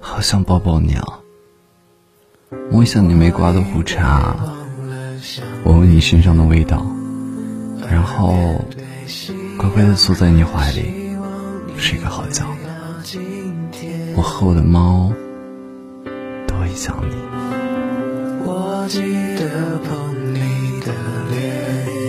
好想抱抱你啊摸一下你没刮的胡茬闻闻你身上的味道然后乖乖的坐在你怀里睡个好觉。我和我的猫都会想你。我记得捧你的脸。